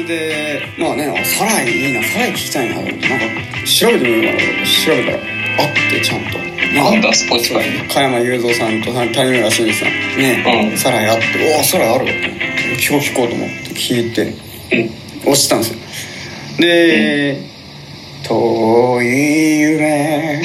れでまあねあサライいいなサライ聞きたいなと思ってなんか調べてみようかな調べたらあってちゃんと。なんだスポーツバイ加山雄三さんと谷村新司さん。ね、うん。サライあっておおサライあるわと思って聞こう聞こうと思って聞いて押したんですよ。で「遠い夢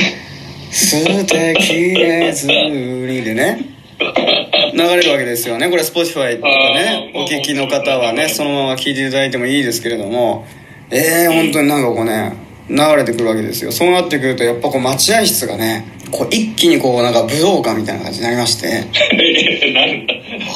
捨てきれずに」でね 流れるわけですよね。これ Spotify とかね。お聞きの方はねそのまま聞いていただいてもいいですけれども。ええー、本当になんかこうね流れてくるわけですよ。そうなってくるとやっぱこう待合室がねこう一気にこうなんか武道館みたいな感じになりまして。あ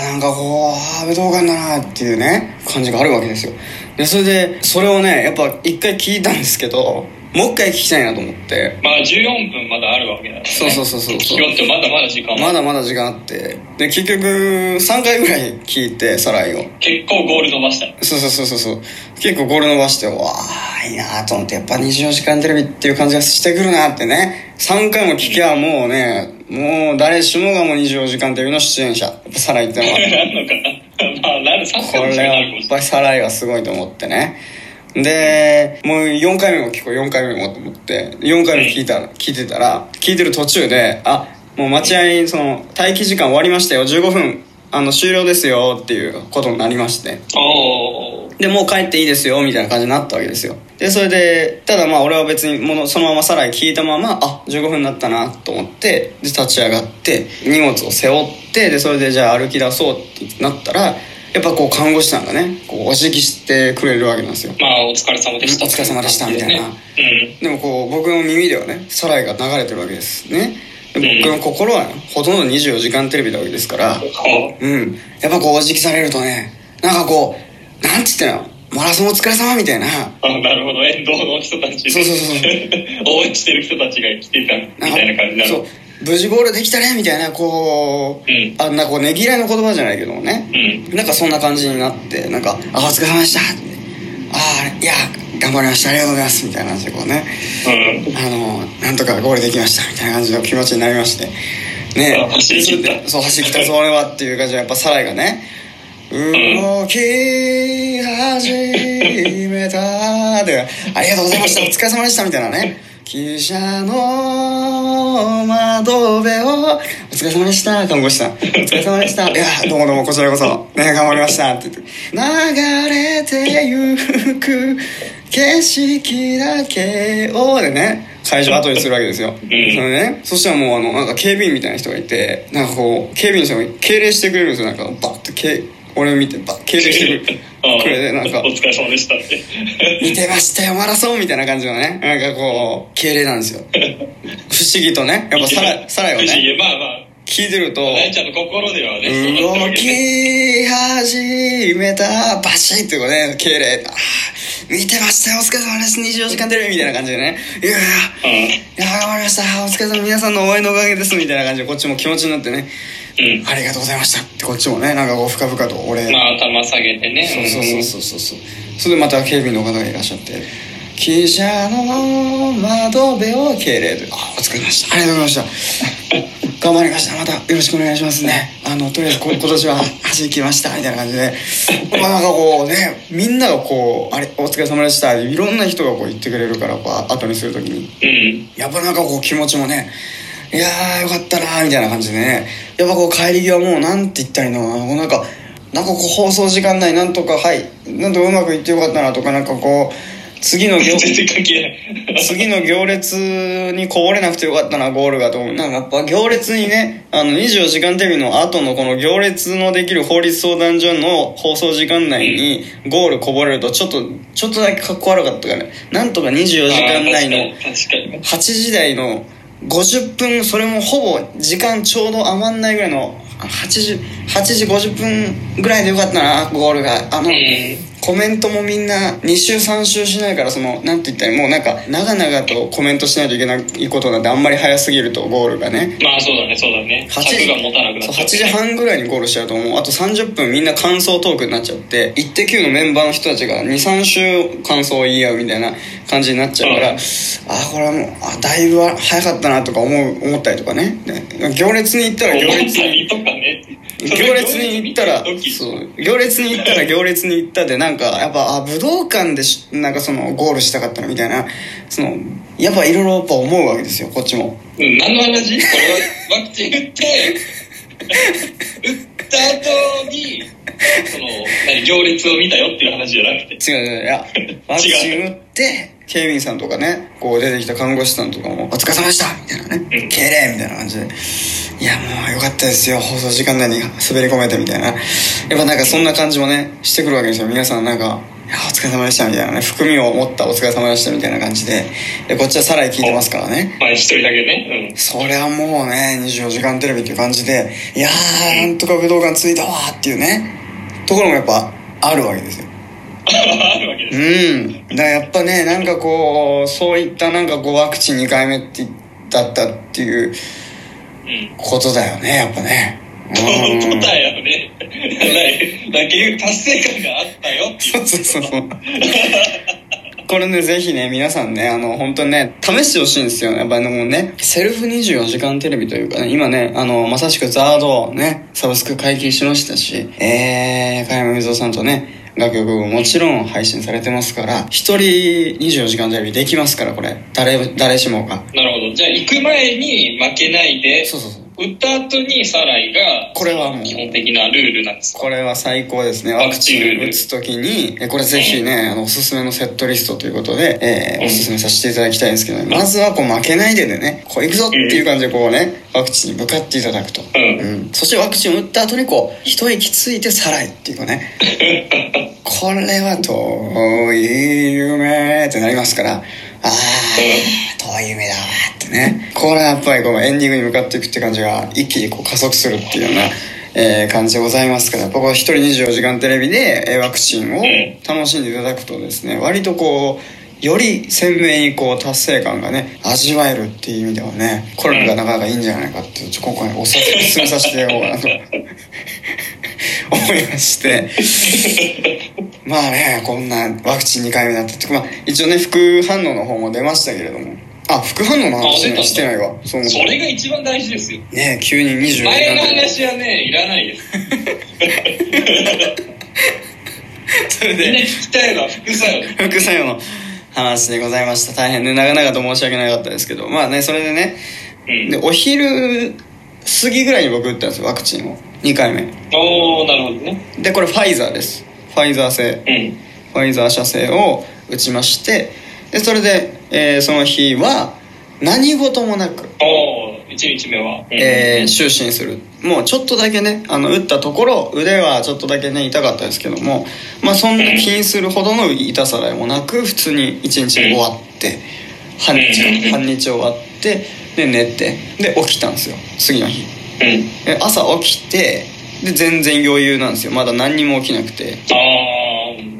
あなんかこうああ武道館だなっていうね感じがあるわけですよ。でそれでそれをねやっぱ一回聞いたんですけどもう一回聞きたいなと思って。まあ14分まだあるわけだ、ね、そうそうそうそう。聞き終わってまだまだ時間まだまだ時間あって。で結局3回ぐらい聞いてサライを。結構ゴール伸ばした。そうそうそうそうそう。結構ゴール伸ばしてわあいいなと思ってやっぱ24時間テレビっていう感じがしてくるなってね。3回も聞きゃもうねもう誰しもがもう24時間テレビの出演者。やっぱサライってのは。なんのかな。まあなる3こ回も時れは間あるかもしれやっぱりサライはすごいと思ってねでもう4回目も聞こう4回目もと思って4回目聞いた聞いてたら聞いてる途中であもう待合その待機時間終わりましたよ15分あの終了ですよっていうことになりまして。でもう帰っていいですよみたいな感じになったわけですよ。でそれでただまあ俺は別にものそのままさらに聞いたままあ15分になったなと思ってで立ち上がって荷物を背負ってでそれでじゃあ歩き出そうってなったらやっぱこう看護師さんがねこうお辞儀してくれるわけなんですよ。まあお疲れ様でした。お疲れ様でしたみたいな。うん。でもこう僕の耳ではねサライが流れてるわけですね。で僕の心は、ね、ほとんど24時間テレビなわけですからほう。うん。やっぱこうお辞儀されるとねなんかこうなんつってんの？マラソンお疲れ様みたいな。あなるほど沿道の人たち。そうそうそうそう。応援してる人たちが来ていたみたいな感じになる。そう無事ゴールできたねみたいなこう、うん。あんなこうねぎらいの言葉じゃないけどもね、うん。なんかそんな感じになってなんか「あお疲れ様でした」って「ああいや頑張りました。ありがとうございます」みたいな感じでこうね。うん。あのなんとかゴールできましたみたいな感じの気持ちになりまして。ねあ走り切った。そう走り切った。ぞ俺はっていう感じでやっぱサライがね。動き始めたでありがとうございました。お疲れ様でしたみたいなね汽車の窓辺を。お疲れ様でした看護師さん。お疲れ様でした。いやどうもどうもこちらこそ。ね頑張りました。って言って。流れてゆく景色だけを。でね会場後にするわけですよ、それねそしたらもうあのなんか警備員みたいな人がいてなんかこう警備員の人が敬礼してくれるんですよ。なんかバッて敬俺を見てバッ敬礼してくれてなんかお疲れ様でしたって。見てましたよマラソンみたいな感じのね。なんかこう敬礼なんですよ。不思議とね。やっぱサラサライは不思ね議。まあまあ。聞いてると大ちゃんの心ではね動き始めたバシッってこうね敬礼見てましたよお疲れ様です24時間テレビみたいな感じでねいやーうんいや頑張りましたお疲れ様皆さんの応援のおかげですみたいな感じでこっちも気持ちになってねうん。ありがとうございました。ってこっちもねなんかこう深々と俺。まあ頭下げてね。そうそうそうそうそう。そうそれでまた警備員の方がいらっしゃって「汽車の窓辺を敬礼で」あお疲れ様でした。ありがとうございました。頑張りました。またよろしくお願いしますね。あのとりあえずこ 今年は走り切りました。みたいな感じで。まあなんかこうねみんながこう「あれお疲れ様でした」いろんな人がこう言ってくれるからこう後にするときに。うん。やっぱなんかこう気持ちもねいやーよかったなーみたいな感じでね。やっぱこう帰り際もうなんて言ったらいいの？かななんかなんかこう放送時間内なんとかはいなんとかうまくいってよかったなとかなんかこう次の行次の行列にこぼれなくてよかったなゴールがと思う。なんかやっぱ行列にねあの24時間テレビの後のこの行列のできる法律相談所の放送時間内にゴールこぼれるとちょっとちょっとだけかっこ悪かったからね。なんとか24時間内のあー確かに確かに。ね8時台の50分それもほぼ時間ちょうど余んないぐらいの8時 ,8 時50分ぐらいでよかったなゴールが。あの、えーコメントもみんな2週3週しないからそのなんて言ったらもうなんか長々とコメントしないといけないことなんであんまり早すぎるとゴールがね。まあそうだねそうだね。8尺が持たなくなっちゃう8時半ぐらいにゴールしちゃうともう。あと30分みんな感想トークになっちゃって「イッテ Q!」のメンバーの人たちが23週感想を言い合うみたいな感じになっちゃうから、うん。あこれはもうあだいぶ早かったなとか思う思ったりとかね。ね行列に行ったら行列に。たりとかね行列に行ったら行列に行ったら行列に行ったでなんかやっぱあ武道館でしなんかそのゴールしたかったなみたいなそのやっぱいろいろやっぱ思うわけですよこっちも。うん、何の話？これはワクチン打って、打った後に、その、何、行列を見たよっていう話じゃなくて。違う違ういや ワクチン打って警備員さんとかねこう出てきた看護師さんとかも「お疲れ様でした!」みたいなね。うん「敬礼!」みたいな感じで「いやもうよかったですよ。放送時間内に滑り込めて」みたいな。やっぱなんかそんな感じもねしてくるわけですよ。皆さんなんか「いやお疲れ様でした」みたいなね。含みを持った「お疲れ様でした」みたいな感じで。でこっちはさらに聞いてますからね。まあ、一人だけね。うん。それはもうね24時間テレビっていう感じでいやーなんとか武道館着いたわーっていうね。ところもやっぱあるわけですよあるわけです。うんだやっぱねなんかこうそういったなんかこうワクチン2回目ってだったっていううん。ことだよねやっぱねそうだよね。だだけ達成感があったよっていう。そうそうそうこれねぜひね皆さんねあの本当にね試してほしいんですよやっぱりもうねセルフ24時間テレビというかね今ねあのまさしくザードをねサブスク解禁しましたしえー、加山水夫さんとね楽曲ももちろん配信されてますから一人24時間テレビできますからこれ。誰誰しもが。なるほど。じゃあ、行く前に負けないで、そうそうそう打った後にサライが、これはもう基本的なルールなんですかこれは最高ですね。ワクチン打つ時にえこれぜひねあのおすすめのセットリストということで、えーうん。おすすめさせていただきたいんですけど、ね、まずはこう負けないででね。こう行くぞっていう感じでこうねワクチンに向かっていただくと、うん。うん。そしてワクチンを打った後にこう一息ついてさらいっていうかね。これは遠い夢ってなりますから。ああ遠い夢だわってね。これはやっぱりこうエンディングに向かっていくって感じが一気にこう加速するっていうような、えー感じでございますからやっぱこう一人24時間テレビでえーワクチンを楽しんでいただくとですね割とこうより鮮明にこう達成感がね味わえるっていう意味ではねこれがなかなかいいんじゃないかっていうちょ今回おすすめさせてやろうかなと 思いまして。まあねこんなワクチン2回目だったって、まあ、一応ね副反応の方も出ましたけれどもあ副反応の話してないわ。それが一番大事ですよ。ね急に24時間前の話はね、いらないです。それみんなで聞きたいのは副作用。副作用の話でございました。大変ね長々と申し訳なかったですけど。まあねそれでね。うん。でお昼過ぎぐらいに僕打ったんですよワクチンを。2回目。おー、なるほどね。でこれファイザーです。ファイザー製。うん。ファイザー社製を打ちましてでそれで、えーその日は何事もなく、おー、1日目は。うんえー就寝する。もうちょっとだけねあの打ったところ腕はちょっとだけね痛かったですけどもまあそんな気にするほどの痛さでもなく普通に一日終わって半日半日終わってで寝てで起きたんですよ次の日。うん。で朝起きてで全然余裕なんですよ。まだ何にも起きなくて。あー、うん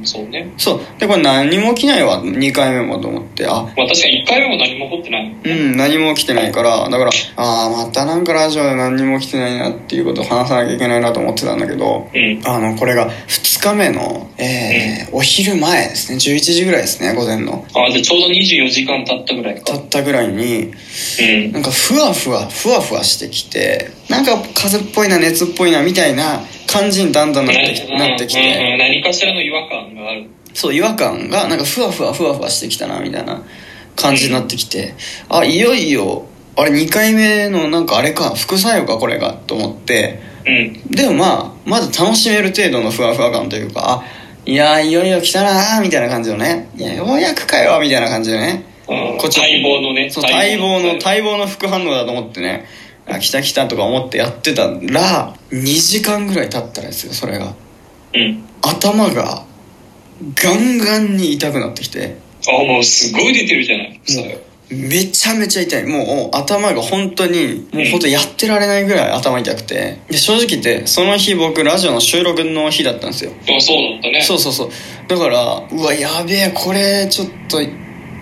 そうね。そうでこれ何にも起きないわ2回目もと思ってあまあ確かに1回目も何も起こってない。うん何も起きてないからだからああまたなんかラジオで何にも起きてないなっていうことを話さなきゃいけないなと思ってたんだけどうん。あのこれが2日目の、えーお昼前ですね11時ぐらいですね午前のあー、じゃあちょうど24時間経ったぐらいか。経ったぐらいにうん。なんかふわふわふわふわしてきてなんか風邪っぽいな熱っぽいなみたいな感じにだんだんなってきなってきて。何かしらの違和感がある。そう違和感がなんかふわふわふわふわしてきたなみたいな感じになってきて。あいよいよあれ2回目のなんかあれか。副作用かこれがと思って。うん。でもまあまだ楽しめる程度のふわふわ感というかあいやいよいよ来たなみたいな感じのね。いやようやくかよみたいな感じでね。うん。こっち待望のね。そう待望の待望の副反応だと思ってねあ来た来たとか思ってやってたら2時間ぐらい経ったらですよそれがうん。頭がガンガンに痛くなってきてあ、もうすごい出てるじゃない。副作用。めちゃめちゃ痛いもう頭が本当にもう本当やってられないぐらい頭痛くてで正直言ってその日僕ラジオの収録の日だったんですよあ、そうだったね。そうそうそうだからうわやべえこれちょっと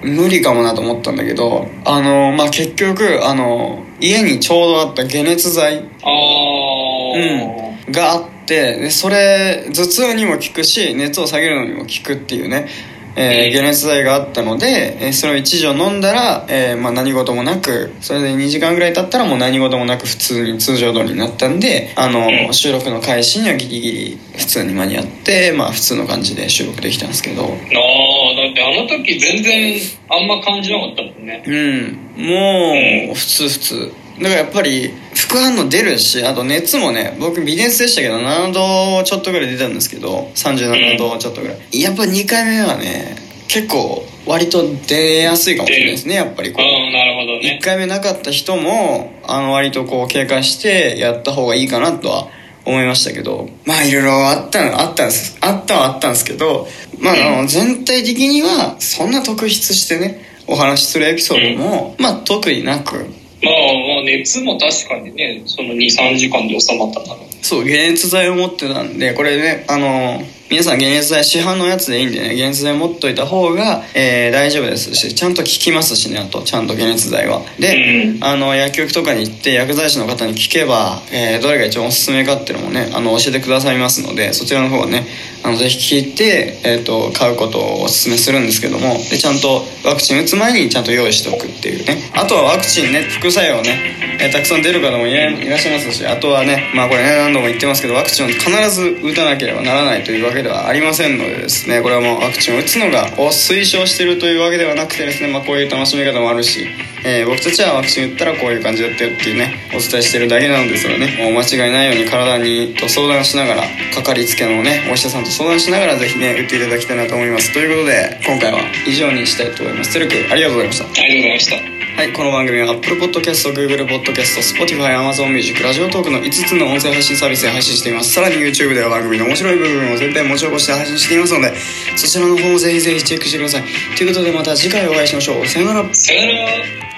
無理かもなと思ったんだけどあのまあ結局あの家にちょうどあった解熱剤あー。があってでそれ頭痛にも効くし熱を下げるのにも効くっていうねえー解熱剤があったので、えーそれを1錠飲んだら、えーまあ、何事もなくそれで2時間ぐらい経ったらもう何事もなく普通に通常通りになったんであの、うん。収録の開始にはギリギリ普通に間に合ってまあ普通の感じで収録できたんですけどだってあの時全然あんま感じなかったもんね。うんもう普通普通だからやっぱり副反応出るしあと熱もね僕微熱でしたけど7度ちょっとぐらい出たんですけど37度ちょっとぐらいやっぱ2回目はね結構割と出やすいかもしれないですねやっぱりこうなるほど1ね。回目なかった人もあの割とこう警戒してやった方がいいかなとは思いましたけどまあいろいろあったのあったんですあったはあったんですけどまああの全体的にはそんな特筆してねお話しするエピソードも、まあ特になくまあ、まあ、熱も確かにね、その2、3時間で収まったんだろう。そう解熱剤を持ってたんでこれねあの皆さん解熱剤市販のやつでいいんでね解熱剤持っといた方が、えー大丈夫ですしちゃんと効きますしねあとちゃんと解熱剤は。で、うん。あの薬局とかに行って薬剤師の方に聞けば、えーどれが一番おすすめかっていうのもねあの教えてくださいますのでそちらの方はねあのぜひ聞いて、えー、と買うことをおすすめするんですけどもでちゃんとワクチン打つ前にちゃんと用意しておくっていうね。あとはワクチンね副作用ね、えーたくさん出る方もいらいらっしゃいますしあとはねまあこれね何度も言ってますけどワクチンを必ず打たなければならないというわけではありませんのでですねこれはもうワクチンを打つのがを推奨してるというわけではなくてですね、まあ、こういう楽しみ方もあるし、えー僕たちはワクチン打ったらこういう感じだったよっていうねお伝えしてるだけなのでそれはねもう間違いないように体にと相談しながらかかりつけのねお医者さんと相談しながらぜひね打っていただきたいなと思います。ということで今回は以上にしたいと思います。てるくんありがとうございました。ありがとうございました。はい、この番組は Apple Podcast、Google Podcast、Spotify、Amazon Music、ラジオトークの5つの音声配信サービスで配信しています。さらに YouTube では番組の面白い部分を全編持ち起こして配信していますので、そちらの方もぜひぜひチェックしてください。ということでまた次回お会いしましょう。さよなら。さよなら。